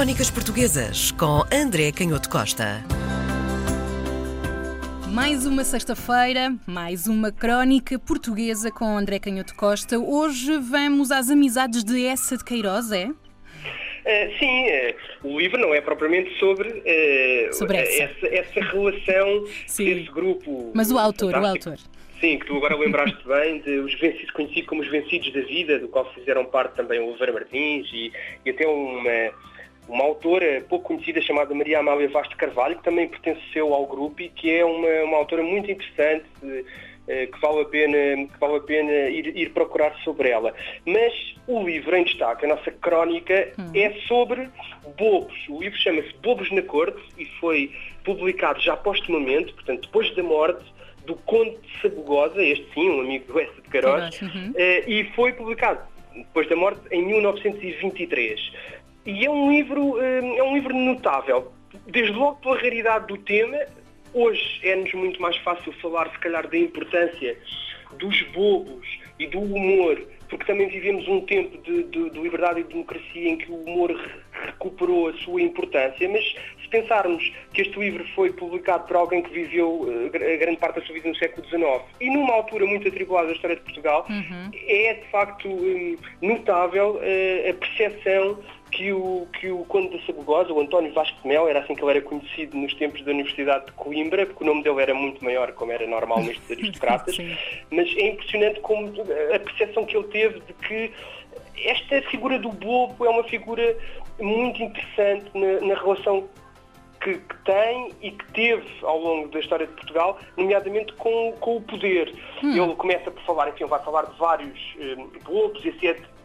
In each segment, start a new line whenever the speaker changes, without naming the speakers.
Crónicas Portuguesas com André Canhoto Costa.
Mais uma sexta-feira, mais uma crónica portuguesa com André Canhoto Costa. Hoje vamos às amizades de Essa de Queiroz, é?
Uh, sim, uh, o livro não é propriamente sobre, uh,
sobre essa.
essa. essa relação
Sim.
desse grupo.
Mas o autor, o autor.
Sim, que tu agora lembraste bem, de os vencidos, conhecido como os vencidos da vida, do qual fizeram parte também o Oliveira Martins e, e até uma, uma autora pouco conhecida chamada Maria Amália Vaz de Carvalho, que também pertenceu ao grupo e que é uma, uma autora muito interessante, eh, que vale a pena, que vale a pena ir, ir procurar sobre ela. Mas o livro em destaque, a nossa crónica, é sobre bobos. O livro chama-se Bobos na Corte e foi publicado já postumamente, portanto, depois da morte do Conde de Sabugosa, este sim, um amigo do Essa de Queiroz,
Queiroz, uhum.
eh, e foi publicado depois da morte em 1923. E é um livro, eh, é um livro notável, desde logo pela raridade do tema. Hoje é-nos muito mais fácil falar, se calhar, da importância dos bobos e do humor, porque também vivemos um tempo de, de- de liberdade e de democracia em que o humor re- recuperou a sua importância, mas se pensarmos que este livro foi publicado por alguém que viveu eh, a grande parte da sua vida no século XIX e numa altura muito atribulada da história de Portugal, é de facto hum, notável eh, a percepção que o, que o Conde da Sabugosa, o António Vasco de Mel, era assim que ele era conhecido nos tempos da Universidade de Coimbra, porque o nome dele era muito maior, como era normal nestes aristocratas, mas é impressionante como a percepção que ele teve de que esta figura do bobo é uma figura muito interessante na, na relação que, que tem e que teve ao longo da história de Portugal, nomeadamente com, com o poder. Ele começa por falar, enfim, vai falar de vários eh, bobos, esse é de-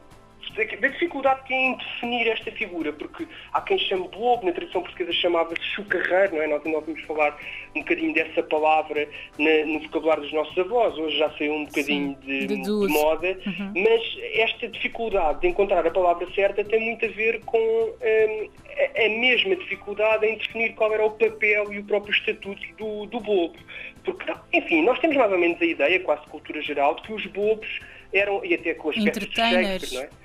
da dificuldade que é em definir esta figura, porque há quem chame bobo, na tradição portuguesa chamava-se chucarreiro, não é? Nós ainda ouvimos falar um bocadinho dessa palavra na- no vocabulário dos nossos avós, hoje já saiu um bocadinho
Sim,
de,
de
de moda, mas esta dificuldade de encontrar a palavra certa tem muito a ver com hum, a, a mesma dificuldade em definir qual era o papel e o próprio estatuto do, do bobo. Porque, enfim, nós temos mais ou menos a ideia, quase cultura geral, de que os bobos eram, e até com as peças de. Shakespeare, não é?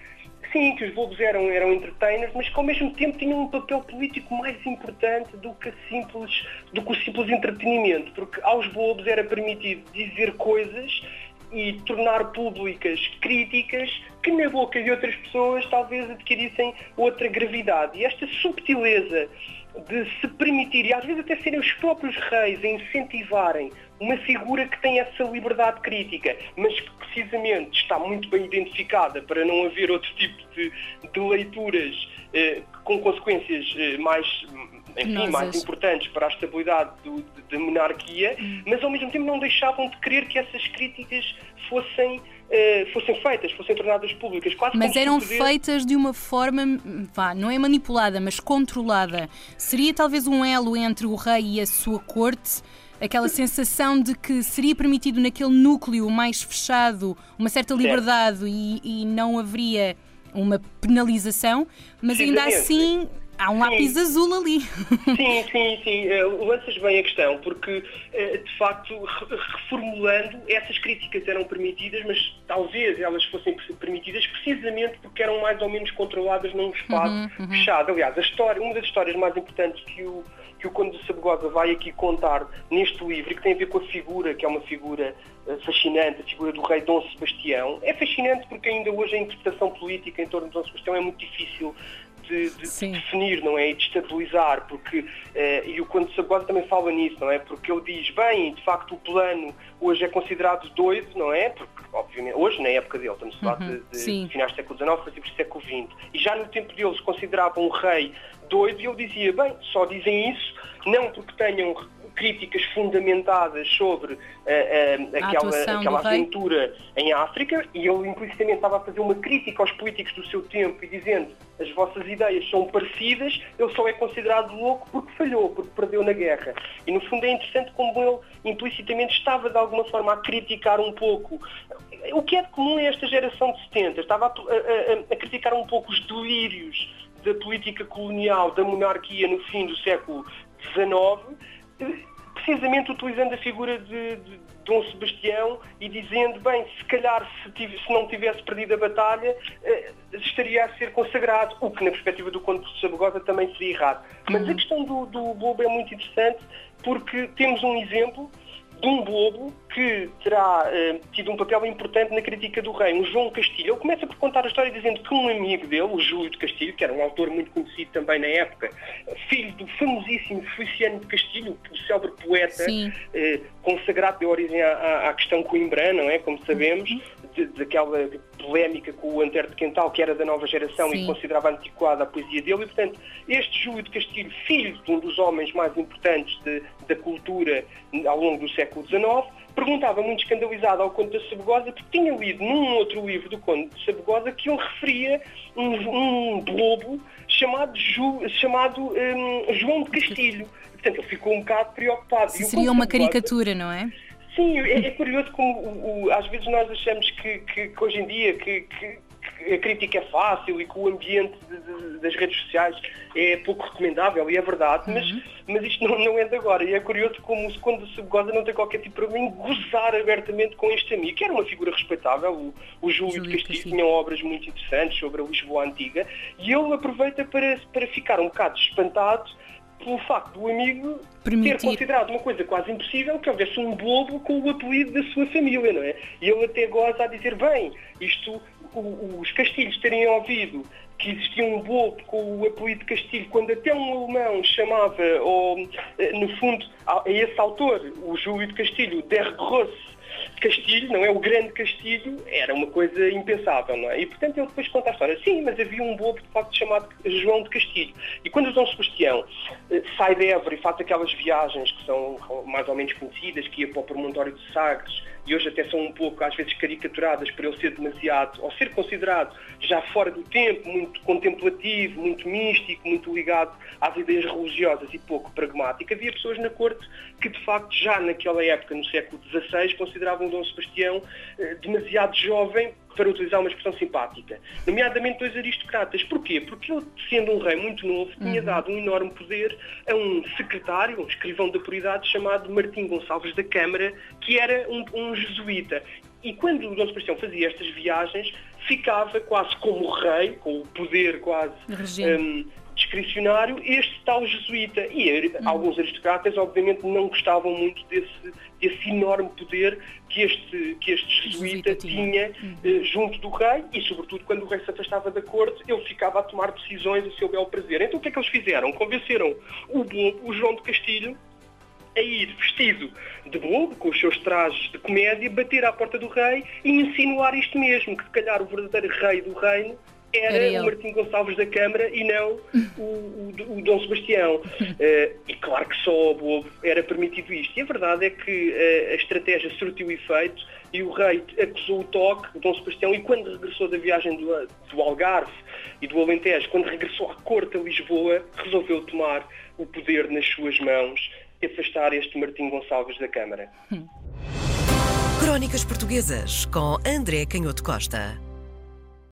Sim, que os bobos eram, eram entertainers, mas que ao mesmo tempo tinham um papel político mais importante do que, simples, do que o simples entretenimento, porque aos bobos era permitido dizer coisas e tornar públicas críticas que na boca de outras pessoas talvez adquirissem outra gravidade. E esta subtileza de se permitir, e às vezes até serem os próprios reis a incentivarem uma figura que tem essa liberdade crítica, mas que precisamente está muito bem identificada para não haver outro tipo de, de leituras eh, com consequências eh, mais, enfim, mais importantes para a estabilidade do- de- da monarquia, mas ao mesmo tempo não deixavam de querer que essas críticas fossem, eh, fossem feitas, fossem tornadas públicas. Quase
Mas eram
poder-
feitas de uma forma, vá, não é manipulada, mas controlada. Seria talvez um elo entre o rei e a sua corte? Aquela sensação de que seria permitido naquele núcleo mais fechado uma certa liberdade e, e não haveria uma penalização, mas ainda
Precisamente.
assim há um
Sim.
lápis azul ali.
Sim, sim, sim. Eh, lanças bem a questão, porque, eh, de facto, re- reformulando, essas críticas eram permitidas, mas talvez elas fossem per- permitidas precisamente porque eram mais ou menos controladas num espaço fechado. Aliás, a história, uma das histórias mais importantes que o, que o Conde de Sabugosa vai aqui contar neste livro, e que tem a ver com a figura, que é uma figura eh, fascinante, a figura do rei Dom Sebastião, é fascinante porque ainda hoje a interpretação política em torno de Dom Sebastião é muito difícil de, de definir, não é? E de estabilizar, porque, eh, e o de Sabugosa também fala nisso, não é? Porque ele diz, bem, de facto o plano hoje é considerado doido, não é? Porque, obviamente, hoje, na época dele, estamos a falar de, de
sim.
finais do século XIX, princípios do século XX, e já no tempo deles consideravam o rei doido, e ele dizia, bem, só dizem isso, não porque tenham críticas fundamentadas sobre eh, eh, aquela, aquela aventura em África, e ele implicitamente estava a fazer uma crítica aos políticos do seu tempo e dizendo as vossas ideias são parecidas, ele só é considerado louco porque falhou, porque perdeu na guerra. E no fundo é interessante como ele implicitamente estava de alguma forma a criticar um pouco. O que é de comum a esta geração de 70, estava a, a- a- criticar um pouco os delírios da política colonial, da monarquia no fim do século XIX, precisamente utilizando a figura de, de Dom Sebastião e dizendo, bem, se calhar se, tive, se não tivesse perdido a batalha, eh, estaria a ser consagrado, o que na perspectiva do Conde de Sabugosa também seria errado. Mas a questão do, do Bobo é muito interessante porque temos um exemplo de um bobo que terá uh, tido um papel importante na crítica do rei, um João Castilho. Ele começa por contar a história dizendo que um amigo dele, o Júlio de Castilho, que era um autor muito conhecido também na época, filho do famosíssimo Feliciano de Castilho, o célebre poeta, uh, consagrado de origem à, à, questão coimbrã, não é? Como sabemos, uhum daquela polémica com o Antero de Quental, que era da nova geração Sim. e considerava antiquada a poesia dele. E, portanto, este Júlio de Castilho, filho de um dos homens mais importantes de, da cultura ao longo do século XIX, perguntava muito escandalizado ao Conde da Sabugosa porque tinha lido num outro livro do Conde de Sabugosa que ele referia um, um globo chamado, Ju, chamado um, João de Castilho. Portanto, ele ficou um bocado preocupado.
Seria uma caricatura, não é?
Sim, é, é curioso como o, o, às vezes nós achamos que, que, que hoje em dia que, que, a crítica é fácil e que o ambiente de, de, das redes sociais é pouco recomendável, e é verdade, uhum. mas, mas isto não, não é de agora. E é curioso como o segundo Subgoza não tem qualquer tipo de problema em gozar abertamente com este amigo, que era uma figura respeitável. O, o Júlio, Júlio de Castilho, Castilho tinha obras muito interessantes sobre a Lisboa Antiga, e ele aproveita para, para ficar um bocado espantado pelo facto do amigo Permitir. ter considerado uma coisa quase impossível que houvesse um bobo com o apelido da sua família, não é? E ele até goza a dizer, bem, isto, o, os Castilhos terem ouvido que existia um bobo com o apelido de Castilho, quando até um alemão chamava, ou, eh, no fundo, a, esse autor, o Júlio de Castilho, Der Grosse, Castilho, não é? O grande Castilho era uma coisa impensável, não é? E portanto ele depois conta a história. Sim, mas havia um bobo de facto chamado João de Castilho. E quando o Dom Sebastião eh, sai de Évora e faz aquelas viagens que são mais ou menos conhecidas, que ia para o promontório de Sagres, e hoje até são um pouco, às vezes, caricaturadas por ele ser demasiado, ou ser considerado já fora do tempo, muito contemplativo, muito místico, muito ligado às ideias religiosas e pouco pragmático. Havia pessoas na corte que, de facto, já naquela época, no século XVI, consideravam Dom Sebastião eh, demasiado jovem para utilizar uma expressão simpática, nomeadamente dois aristocratas. Porquê? Porque ele, sendo um rei muito novo, tinha uhum. dado um enorme poder a um secretário, um escrivão da autoridade chamado Martim Gonçalves da Câmara, que era um, um jesuíta. E quando o Dom Sebastião fazia estas viagens, ficava quase como rei, com o poder quase um, discricionário, este tal jesuíta. E uhum. alguns aristocratas, obviamente, não gostavam muito desse, desse enorme poder que este, que este jesuíta tinha uh, junto do rei e, sobretudo, quando o rei se afastava da corte, ele ficava a tomar decisões a seu bel prazer. Então o que é que eles fizeram? Convenceram o bobo, o João de Castilho, a ir vestido de bobo, com os seus trajes de comédia, bater à porta do rei e insinuar isto mesmo, que se calhar o verdadeiro rei do reino era, era o Martim Gonçalves da Câmara e não o, o, o Dom Sebastião. Uh, e claro que só ao Bobo era permitido isto. E a verdade é que uh, a estratégia surtiu efeito e o rei acusou o toque, o Dom Sebastião, e quando regressou da viagem do, do Algarve e do Alentejo, quando regressou à corte a Lisboa, resolveu tomar o poder nas suas mãos e afastar este Martim Gonçalves da Câmara.
Crónicas Portuguesas com André Canhoto Costa.